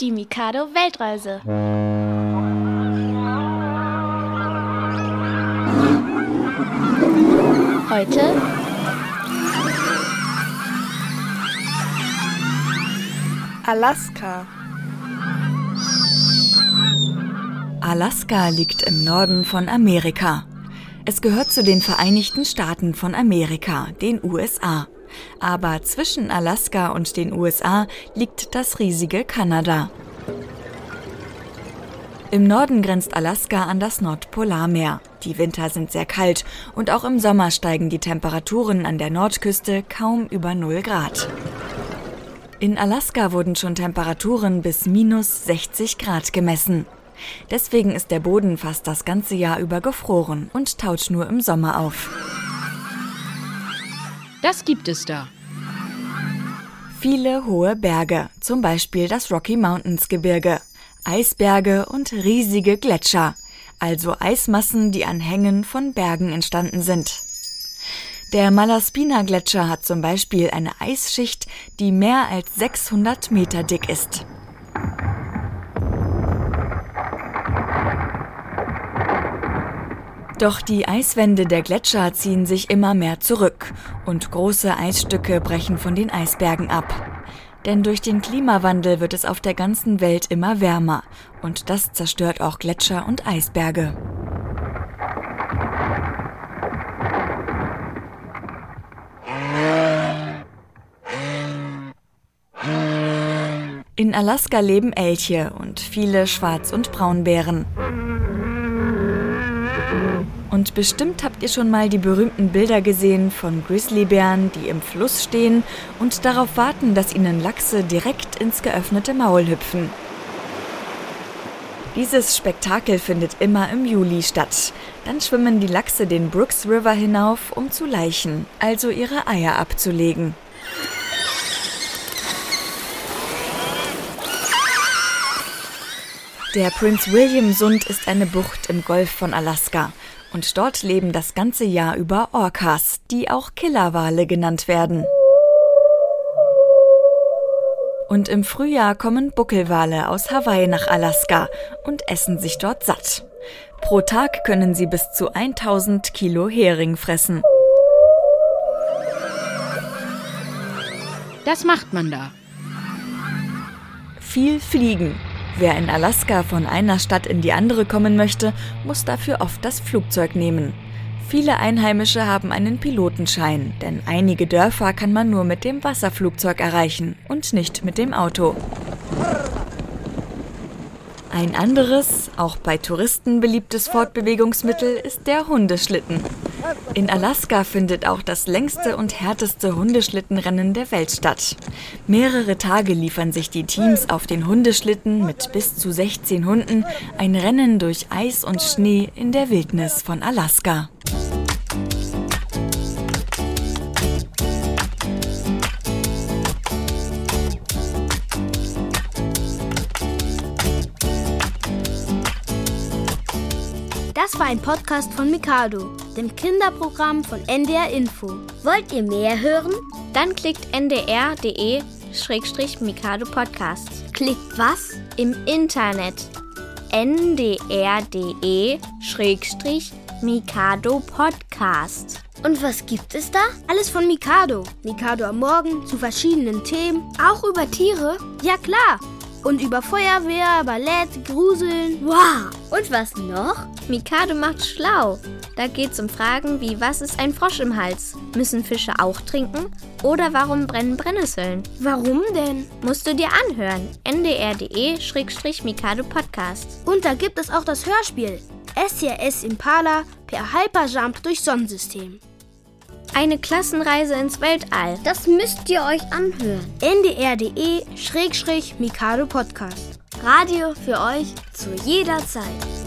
Die Mikado Weltreise. Heute Alaska. Alaska liegt im Norden von Amerika. Es gehört zu den Vereinigten Staaten von Amerika, den USA. Aber zwischen Alaska und den USA liegt das riesige Kanada. Im Norden grenzt Alaska an das Nordpolarmeer. Die Winter sind sehr kalt und auch im Sommer steigen die Temperaturen an der Nordküste kaum über 0 Grad. In Alaska wurden schon Temperaturen bis minus 60 Grad gemessen. Deswegen ist der Boden fast das ganze Jahr über gefroren und taut nur im Sommer auf. Das gibt es da. Viele hohe Berge, zum Beispiel das Rocky Mountains Gebirge, Eisberge und riesige Gletscher, also Eismassen, die an Hängen von Bergen entstanden sind. Der Malaspina-Gletscher hat zum Beispiel eine Eisschicht, die mehr als 600 Meter dick ist. Doch die Eiswände der Gletscher ziehen sich immer mehr zurück und große Eisstücke brechen von den Eisbergen ab. Denn durch den Klimawandel wird es auf der ganzen Welt immer wärmer und das zerstört auch Gletscher und Eisberge. In Alaska leben Elche und viele Schwarz- und Braunbären. Und bestimmt habt ihr schon mal die berühmten Bilder gesehen von Grizzlybären, die im Fluss stehen und darauf warten, dass ihnen Lachse direkt ins geöffnete Maul hüpfen. Dieses Spektakel findet immer im Juli statt. Dann schwimmen die Lachse den Brooks River hinauf, um zu laichen, also ihre Eier abzulegen. Der Prince William Sund ist eine Bucht im Golf von Alaska. Und dort leben das ganze Jahr über Orcas, die auch Killerwale genannt werden. Und im Frühjahr kommen Buckelwale aus Hawaii nach Alaska und essen sich dort satt. Pro Tag können sie bis zu 1000 Kilo Hering fressen. Das macht man da. Viel fliegen. Wer in Alaska von einer Stadt in die andere kommen möchte, muss dafür oft das Flugzeug nehmen. Viele Einheimische haben einen Pilotenschein, denn einige Dörfer kann man nur mit dem Wasserflugzeug erreichen und nicht mit dem Auto. Ein anderes, auch bei Touristen beliebtes Fortbewegungsmittel ist der Hundeschlitten. In Alaska findet auch das längste und härteste Hundeschlittenrennen der Welt statt. Mehrere Tage liefern sich die Teams auf den Hundeschlitten mit bis zu 16 Hunden ein Rennen durch Eis und Schnee in der Wildnis von Alaska. Das war ein Podcast von Mikado, dem Kinderprogramm von NDR Info. Wollt ihr mehr hören? Dann klickt ndr.de-mikado Podcasts. Klickt was? Im Internet. ndr.de-mikado Podcast. Und was gibt es da? Alles von Mikado. Mikado am Morgen zu verschiedenen Themen. Auch über Tiere? Ja klar. Und über Feuerwehr, Ballett, Gruseln. Wow! Und was noch? Mikado macht schlau. Da geht's um Fragen wie, was ist ein Frosch im Hals? Müssen Fische auch trinken? Oder warum brennen Brennnesseln? Warum denn? Musst du dir anhören. ndr.de-mikado Podcast. Und da gibt es auch das Hörspiel. SCS Impala per Hyperjump durch Sonnensystem. Eine Klassenreise ins Weltall. Das müsst ihr euch anhören. ndr.de-mikado Podcast. Radio für euch zu jeder Zeit.